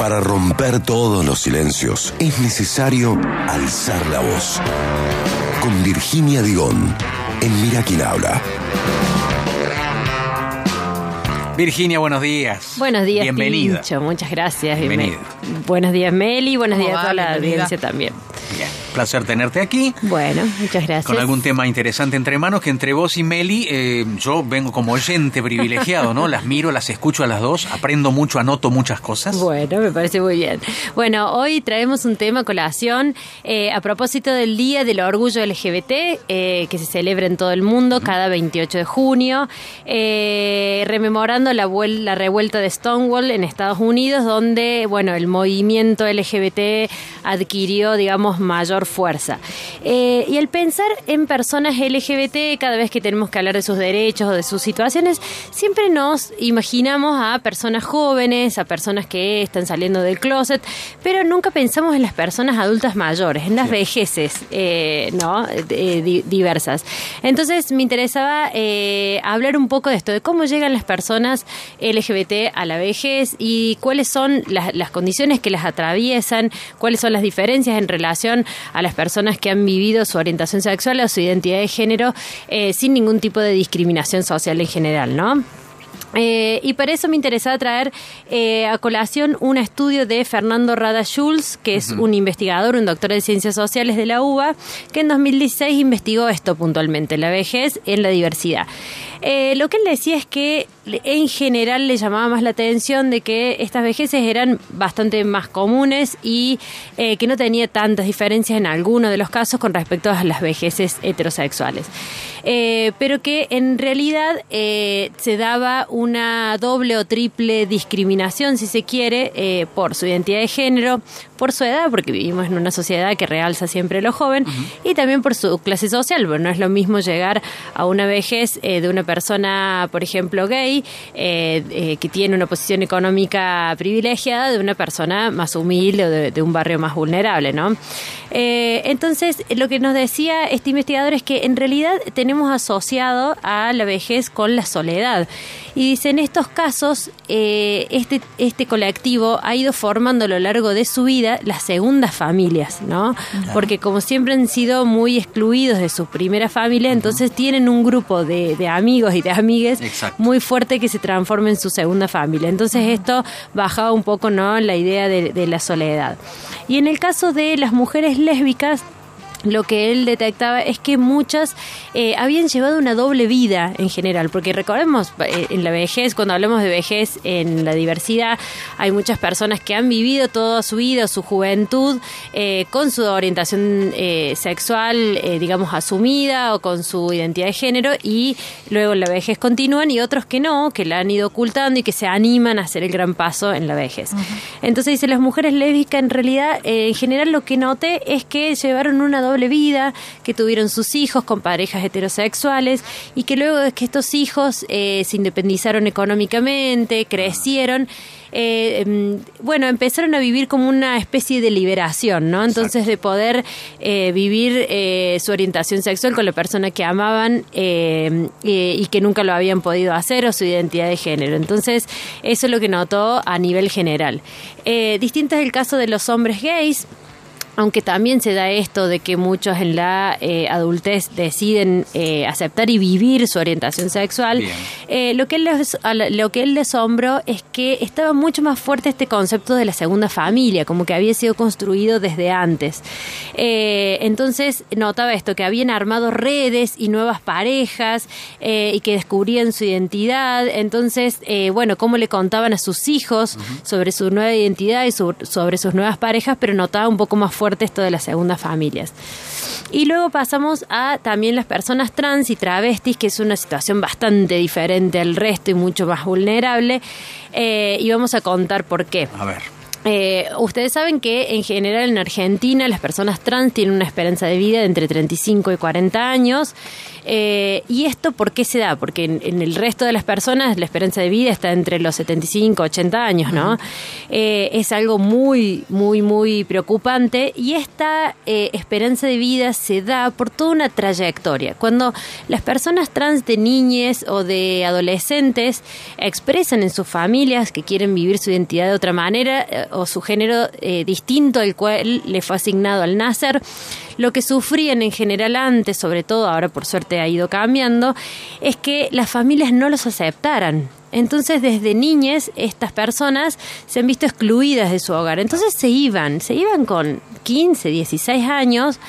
Para romper todos los silencios es necesario alzar la voz. Con Virginia Digón, en Mira quién habla. Virginia, buenos días. Buenos días, Bienvenida. Tincho. Muchas gracias. Bienvenida. Buenos días, Meli. Buenos ¿Cómo días a toda la Bienvenida. audiencia también. Bien, placer tenerte aquí. Bueno, muchas gracias. Con algún tema interesante entre manos, que entre vos y Meli, eh, yo vengo como oyente privilegiado, ¿no? Las miro, las escucho a las dos, aprendo mucho, anoto muchas cosas. Bueno, me parece muy bien. Bueno, hoy traemos un tema colación eh, a propósito del Día del Orgullo LGBT eh, que se celebra en todo el mundo cada 28 de junio, rememorando la, la revuelta de Stonewall en Estados Unidos, donde, bueno, el movimiento LGBT adquirió, digamos, mayor fuerza. Eh, y al pensar en personas LGBT, cada vez que tenemos que hablar de sus derechos o de sus situaciones, siempre nos imaginamos a personas jóvenes, a personas que están saliendo del closet, pero nunca pensamos en las personas adultas mayores, en las vejeces, eh, ¿no? Eh, di- diversas. Entonces me interesaba hablar un poco de esto, de cómo llegan las personas LGBT a la vejez y cuáles son las, las condiciones que las atraviesan, cuáles son las diferencias en relación a las personas que han vivido su orientación sexual o su identidad de género eh, sin ningún tipo de discriminación social en general, ¿no? Eh, y para eso me interesaba traer eh, a colación un estudio de Fernando Rada Schulz, que es un investigador, un doctor de ciencias sociales de la UBA, que en 2016 investigó esto puntualmente, la vejez en la diversidad. Eh, lo que él decía es que en general le llamaba más la atención de que estas vejeces eran bastante más comunes y eh, que no tenía tantas diferencias en algunos de los casos con respecto a las vejeces heterosexuales. Eh, pero que en realidad eh, se daba una doble o triple discriminación, si se quiere, por su identidad de género, por su edad, porque vivimos en una sociedad que realza siempre lo joven, y también por su clase social, porque no es lo mismo llegar a una vejez de una persona, por ejemplo, gay, eh, que tiene una posición económica privilegiada, de una persona más humilde o de, de un barrio más vulnerable, ¿no? Eh, entonces, lo que nos decía este investigador es que en realidad tenemos asociado a la vejez con la soledad. Y dice, en estos casos, eh, este, este colectivo ha ido formando a lo largo de su vida las segundas familias, ¿no? Porque como siempre han sido muy excluidos de su primera familia, entonces tienen un grupo de, de amigos y de amigues Exacto. muy fuerte que se transforma en su segunda familia. Entonces esto bajaba un poco, ¿no? La idea de, de la soledad. Y en el caso de las mujeres lésbicas, lo que él detectaba es que muchas eh, habían llevado una doble vida en general, porque recordemos, eh, en la vejez, cuando hablamos de vejez en la diversidad, hay muchas personas que han vivido toda su vida, su juventud, eh, con su orientación sexual, digamos, asumida o con su identidad de género, y luego en la vejez continúan, y otros que no, que la han ido ocultando y que se animan a hacer el gran paso en la vejez. Entonces dice, las mujeres lésbicas en realidad, en general lo que noté es que llevaron una doble vida, que tuvieron sus hijos con parejas heterosexuales y que luego de que estos hijos eh, se independizaron económicamente, crecieron, eh, mm, bueno, empezaron a vivir como una especie de liberación, ¿no? Entonces de poder eh, vivir eh, su orientación sexual con la persona que amaban eh, y que nunca lo habían podido hacer o su identidad de género. Entonces eso es lo que notó a nivel general. Distinto es el caso de los hombres gays aunque también se da esto de que muchos en la eh, adultez deciden eh, aceptar y vivir su orientación sexual, eh, lo, que él les, lo que él le asombró es que estaba mucho más fuerte este concepto de la segunda familia, como que había sido construido desde antes. Eh, entonces notaba esto, que habían armado redes y nuevas parejas eh, y que descubrían su identidad. Entonces, eh, bueno, cómo le contaban a sus hijos sobre su nueva identidad y su- sobre sus nuevas parejas, pero notaba un poco más fuerte esto de las segundas familias. Y luego pasamos a también las personas trans y travestis, que es una situación bastante diferente al resto y mucho más vulnerable. Eh, y vamos a contar por qué. A ver. Eh, ustedes saben que en general en Argentina las personas trans tienen una esperanza de vida de entre 35 y 40 años. Eh, ¿Y esto por qué se da? Porque en, en el resto de las personas la esperanza de vida está entre los 75 y 80 años, ¿no? Eh, es algo muy, muy, muy preocupante y esta eh, esperanza de vida se da por toda una trayectoria. Cuando las personas trans de niñez o de adolescentes expresan en sus familias que quieren vivir su identidad de otra manera, o su género eh, distinto al cual le fue asignado al nacer. Lo que sufrían en general antes, sobre todo ahora por suerte ha ido cambiando, es que las familias no los aceptaran. Entonces, desde niñez, estas personas se han visto excluidas de su hogar. Entonces se iban, se iban con 15, 16 años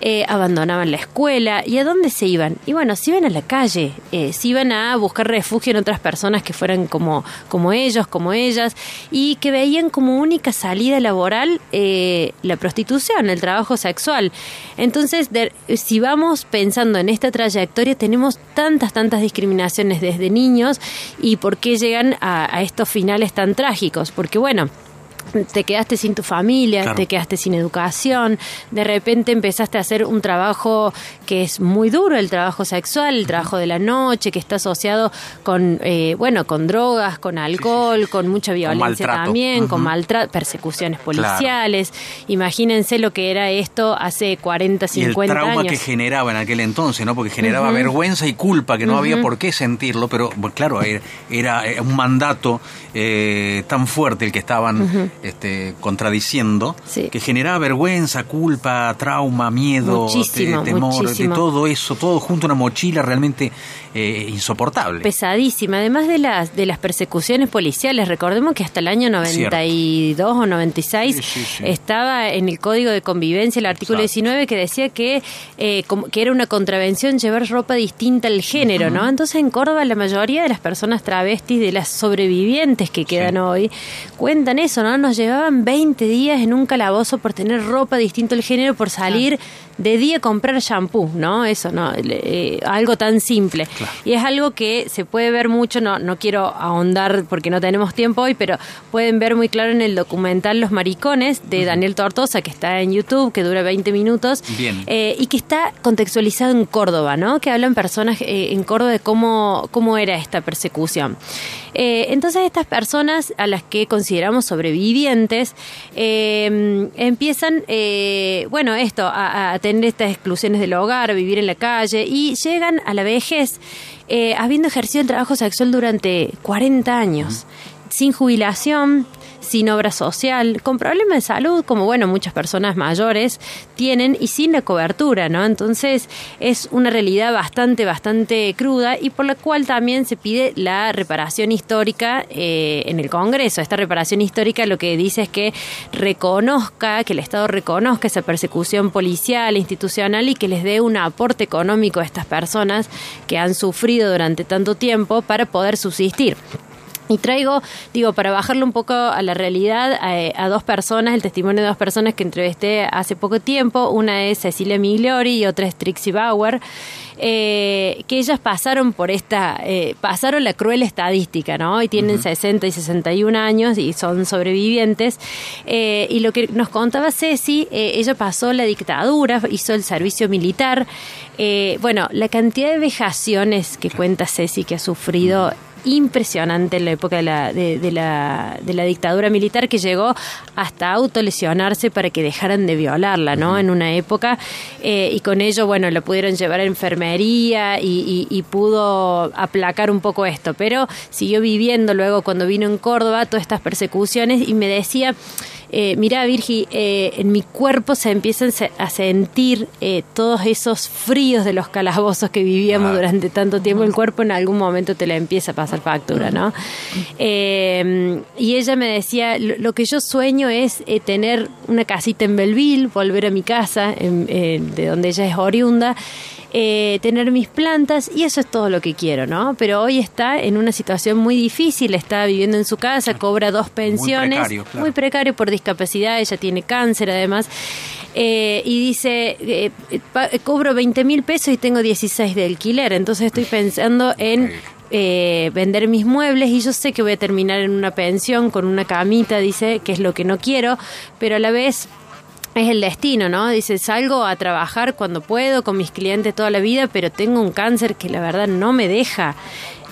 eh, abandonaban la escuela. ¿Y a dónde se iban? Y bueno, se iban a la calle, eh, se iban a buscar refugio en otras personas que fueran como, como ellos, como ellas, y que veían como única salida laboral eh, la prostitución, el trabajo sexual. Entonces, si vamos pensando en esta trayectoria, tenemos tantas, tantas discriminaciones desde niños y por qué llegan a estos finales tan trágicos. Porque bueno, te quedaste sin tu familia, te quedaste sin educación, de repente empezaste a hacer un trabajo que es muy duro, el trabajo sexual, el trabajo de la noche, que está asociado con, eh, bueno, con drogas, con alcohol, con mucha violencia también, con maltrato, persecuciones policiales. Imagínense lo que era esto hace 40, 50 años. el trauma que generaba en aquel entonces, ¿no? Porque generaba vergüenza y culpa, que no había por qué sentirlo, pero claro, era, un mandato eh, tan fuerte el que estaban este, contradiciendo, que generaba vergüenza, culpa, trauma, miedo, temor, de todo eso, todo junto a una mochila realmente eh, insoportable. Pesadísima, además de las, de las persecuciones policiales, recordemos que hasta el año 92 o 96 estaba en el Código de Convivencia el artículo 19 que decía que, eh, que era una contravención llevar ropa distinta al género, ¿no? Entonces en Córdoba la mayoría de las personas travestis, de las sobrevivientes que quedan hoy, cuentan eso, ¿no? nos llevaban 20 días en un calabozo por tener ropa distinto al género, por salir de día a comprar shampoo, ¿no? Eso, ¿no? Eh, algo tan simple. Y es algo que se puede ver mucho, no, no quiero ahondar porque no tenemos tiempo hoy, pero pueden ver muy claro en el documental Los Maricones de Daniel Tortosa, que está en YouTube, que dura 20 minutos. Eh, y que está contextualizado en Córdoba, ¿no? Que hablan personas eh, en Córdoba de cómo, cómo era esta persecución. entonces estas personas a las que consideramos sobrevivientes empiezan, bueno, esto, a, a tener estas exclusiones del hogar, vivir en la calle y llegan a la vejez eh, habiendo ejercido el trabajo sexual durante 40 años, sin jubilación, sin obra social, con problemas de salud, como bueno, muchas personas mayores tienen, y sin la cobertura, ¿no? Entonces es una realidad bastante, bastante cruda y por la cual también se pide la reparación histórica eh, en el Congreso. Esta reparación histórica lo que dice es que reconozca, que el Estado reconozca esa persecución policial, institucional y que les dé un aporte económico a estas personas que han sufrido durante tanto tiempo para poder subsistir. Y traigo, digo, para bajarlo un poco a la realidad, a, dos personas, el testimonio de dos personas que entrevisté hace poco tiempo. Una es Cecilia Migliori y otra es Trixie Bauer. Eh, que ellas pasaron por esta, eh, pasaron la cruel estadística, ¿no? Y tienen 60 y 61 años y son sobrevivientes. Eh, y lo que nos contaba Ceci, ella pasó la dictadura, hizo el servicio militar. bueno, la cantidad de vejaciones que cuenta Ceci que ha sufrido impresionante en la época de la, de, la, de la dictadura militar que llegó hasta autolesionarse para que dejaran de violarla, ¿no? En una época eh, y con ello, bueno, la pudieron llevar a enfermería y, y, pudo aplacar un poco esto, pero siguió viviendo luego cuando vino en Córdoba todas estas persecuciones y me decía eh, mira Virgi, eh, en mi cuerpo se empiezan a sentir eh, todos esos fríos de los calabozos que vivíamos durante tanto tiempo, el cuerpo en algún momento te la empieza a pasar factura, ¿no? Eh, y ella me decía, lo, que yo sueño es tener una casita en Belleville, volver a mi casa, de donde ella es oriunda, eh, tener mis plantas y eso es todo lo que quiero, ¿no? Pero hoy está en una situación muy difícil, está viviendo en su casa, cobra dos pensiones, muy precario, por discapacidad, ella tiene cáncer además. Eh, y dice, eh, cobro 20 mil pesos y tengo 16 de alquiler, entonces estoy pensando en vender mis muebles y yo sé que voy a terminar en una pensión con una camita, dice, que es lo que no quiero, pero a la vez es el destino, ¿no? Dice, salgo a trabajar cuando puedo con mis clientes toda la vida, pero tengo un cáncer que la verdad no me deja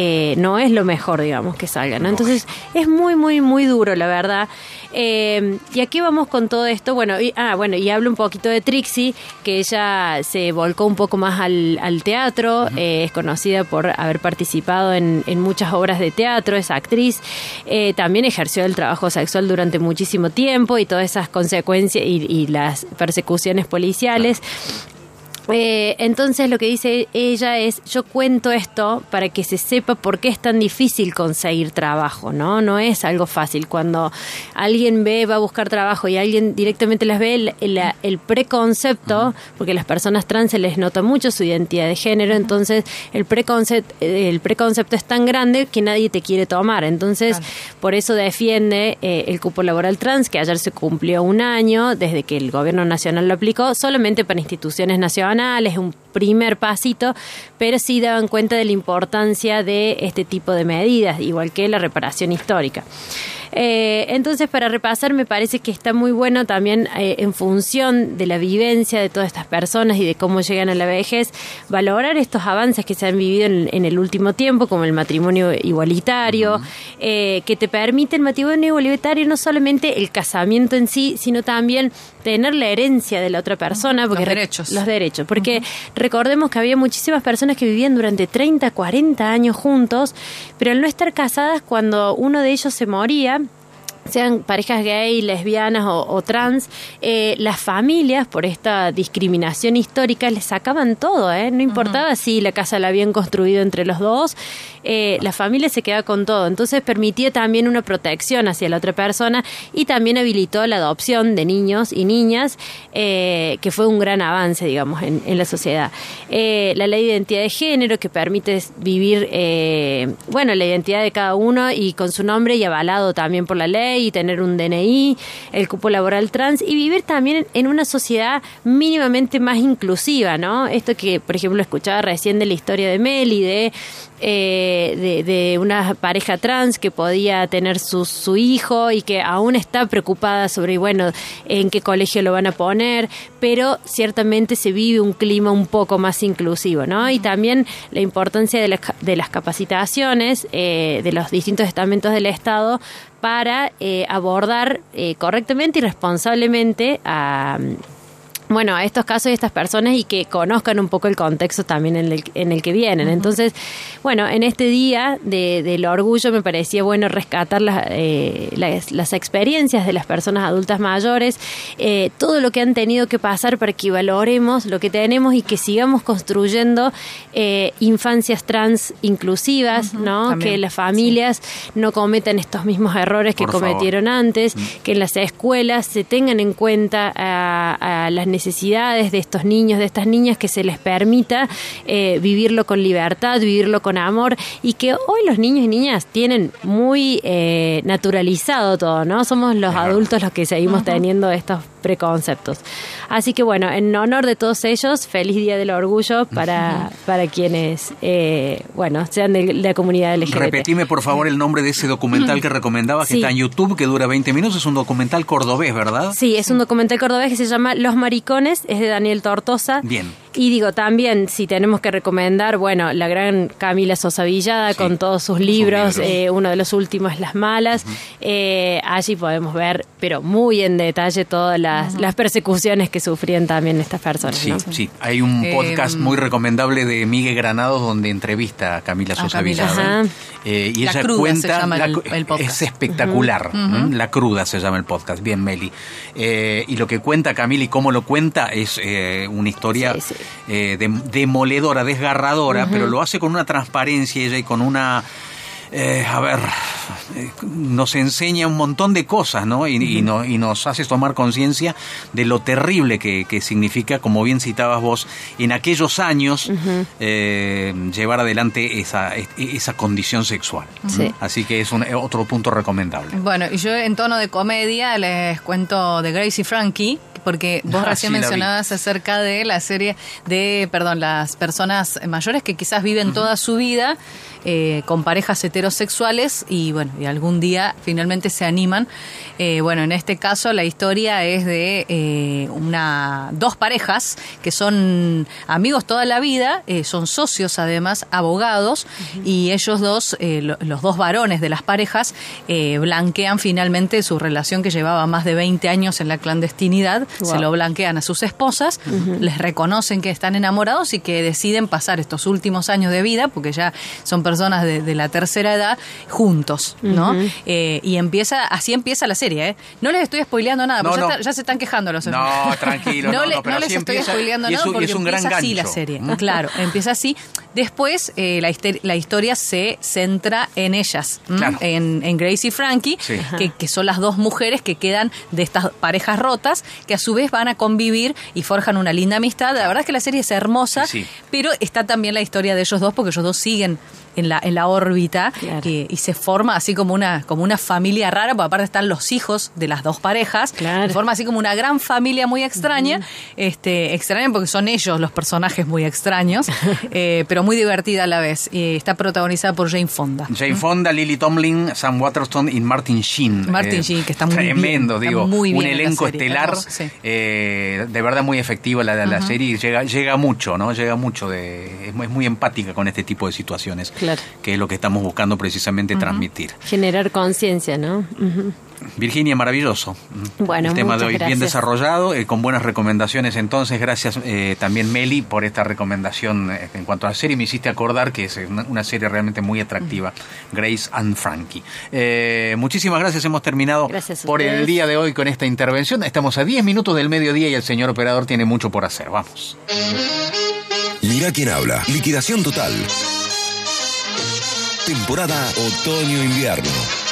eh, no es lo mejor, digamos, que salga, ¿no? Entonces es muy, muy, muy duro, la verdad. Eh, y aquí vamos con todo esto. Bueno, y, ah, bueno, y hablo un poquito de Trixie, que ella se volcó un poco más al, teatro, eh, es conocida por haber participado en, muchas obras de teatro, es actriz, eh, también ejerció el trabajo sexual durante muchísimo tiempo y todas esas consecuencias y, las persecuciones policiales. Eh, entonces lo que dice ella es, yo cuento esto para que se sepa por qué es tan difícil conseguir trabajo, ¿no? No es algo fácil. Cuando alguien ve, va a buscar trabajo y alguien directamente las ve, el, preconcepto, porque las personas trans se les nota mucho su identidad de género, entonces el preconcepto, el preconcepto es tan grande que nadie te quiere tomar. Entonces, por eso defiende eh, el cupo laboral trans, que ayer se cumplió un año desde que el gobierno nacional lo aplicó, solamente para instituciones nacionales es un primer pasito, pero sí daban cuenta de la importancia de este tipo de medidas, igual que la reparación histórica. Eh, entonces, para repasar, me parece que está muy bueno también eh, en función de la vivencia de todas estas personas y de cómo llegan a la vejez, valorar estos avances que se han vivido en, el último tiempo, como el matrimonio igualitario, eh, que te permite el matrimonio igualitario no solamente el casamiento en sí, sino también tener la herencia de la otra persona. Porque los derechos. Los derechos. Porque recordemos que había muchísimas personas que vivían durante 30, 40 años juntos, pero al no estar casadas, cuando uno de ellos se moría, sean parejas gay, lesbianas o, trans, eh, las familias, por esta discriminación histórica, les sacaban todo, ¿eh? No importaba si la casa la habían construido entre los dos, eh, la familia se queda con todo. Entonces permitía también una protección hacia la otra persona y también habilitó la adopción de niños y niñas, eh, que fue un gran avance, digamos, en, en la sociedad. la ley de identidad de género, que permite vivir, bueno, la identidad de cada uno y con su nombre y avalado también por la ley y tener un DNI, el cupo laboral trans y vivir también en una sociedad mínimamente más inclusiva, ¿no? Esto que, por ejemplo, escuchaba recién de la historia de Meli, de eh, de, una pareja trans que podía tener su, su, hijo y que aún está preocupada sobre, bueno, en qué colegio lo van a poner, pero ciertamente se vive un clima un poco más inclusivo, ¿no? Y también la importancia de, de las capacitaciones eh, de los distintos estamentos del Estado para eh, abordar correctamente y responsablemente a bueno, a estos casos y estas personas y que conozcan un poco el contexto también en el, en el que vienen. Entonces, bueno, en este día de, del orgullo me parecía bueno rescatar las, eh, las, experiencias de las personas adultas mayores, eh, todo lo que han tenido que pasar para que valoremos lo que tenemos y que sigamos construyendo eh, infancias trans inclusivas, ¿no? que las familias no cometan estos mismos errores que cometieron antes, que en las escuelas se tengan en cuenta a, a las necesidades necesidades de estos niños, de estas niñas, que se les permita eh, vivirlo con libertad, vivirlo con amor y que hoy los niños y niñas tienen muy eh, naturalizado todo, ¿no? Somos los adultos los que seguimos teniendo estos preconceptos. Así que bueno, en honor de todos ellos, feliz Día del Orgullo para, para quienes, eh, bueno, sean de la comunidad LGBT. Repetime por favor el nombre de ese documental que recomendaba que está en YouTube, que dura 20 minutos, es un documental cordobés, ¿verdad? Sí, es un documental cordobés que se llama Los Maricones, es de Daniel Tortosa. Bien. Y digo, también, si tenemos que recomendar, bueno, la gran Camila Sosa Villada con todos sus libros, eh, uno de los últimos, Las Malas, eh, allí podemos ver, pero muy en detalle, todas las, las persecuciones que sufrían también estas personas. Sí, sí. Hay un eh, podcast muy recomendable de Miguel Granados donde entrevista a Camila Sosa Villada. y ella cuenta, es espectacular, La Cruda se llama el podcast, bien Meli. y lo que cuenta Camila y cómo lo cuenta es una historia eh, demoledora, desgarradora, pero lo hace con una transparencia ella y con una eh, a ver, eh, nos enseña un montón de cosas, ¿no? Y, y, nos hace tomar conciencia de lo terrible que, significa, como bien citabas vos, en aquellos años eh, llevar adelante esa, esa condición sexual. Así que es un, otro punto recomendable. Bueno, y yo en tono de comedia les cuento de Gracie Frankie, porque vos Ah, recién sí, mencionabas acerca de la serie de, perdón, las personas mayores que quizás viven toda su vida eh, con parejas heterosexuales y bueno, y algún día finalmente se animan. Eh, bueno, en este caso la historia es de eh, una dos parejas que son amigos toda la vida, son socios además, abogados, y ellos dos, lo- los dos varones de las parejas, blanquean finalmente su relación que llevaba más de 20 años en la clandestinidad, Wow. se lo blanquean a sus esposas, les reconocen que están enamorados y que deciden pasar estos últimos años de vida, porque ya son personas de, de la tercera edad, juntos, ¿no? Eh, y empieza, así empieza la serie, ¿eh? No les estoy spoileando nada, No, porque ya, no. está- ya se están quejando los No, tranquilo, no, le- no, pero les así estoy empieza, spoileando y es nada porque es un gran empieza así la serie. ¿Mm? Claro, empieza así. Después eh, la, historia se centra en ellas, en, en Grace y Frankie, Sí. que, que son las dos mujeres que quedan de estas parejas rotas, que a su vez van a convivir y forjan una linda amistad. La verdad es que la serie es hermosa, Sí, sí. pero está también la historia de ellos dos, porque ellos dos siguen en la, en la órbita Claro. eh, y se forma así como una, como una familia rara, porque aparte están los hijos de las dos parejas, Claro. se forma así como una gran familia muy extraña, este, extraña porque son ellos los personajes muy extraños, eh, pero muy divertida a la vez. Y está protagonizada por Jane Fonda. Jane Fonda, Lily Tomlin, Sam Waterston y Martin Sheen. Eh, Martin Sheen, que está muy bien, Tremendo, digo. muy bien un elenco serie, estelar. hermoso, sí. eh, de verdad muy efectiva la, la serie llega, llega mucho, ¿no? Llega mucho. de Es muy, es muy empática con este tipo de situaciones. Claro. Que es lo que estamos buscando precisamente transmitir. Generar conciencia, ¿no? Virginia, maravilloso. Bueno, El tema de hoy bien desarrollado, eh, con buenas recomendaciones. Entonces, gracias eh, también Meli por esta recomendación eh, en cuanto a la serie. Me hiciste acordar que es una, una serie realmente muy atractiva, Grace and Frankie. Eh, muchísimas gracias. Hemos terminado Gracias por el día de hoy con esta intervención. Estamos a 10 minutos del mediodía y el señor operador tiene mucho por hacer. Vamos. Mira quién habla. Liquidación total. Temporada otoño-invierno.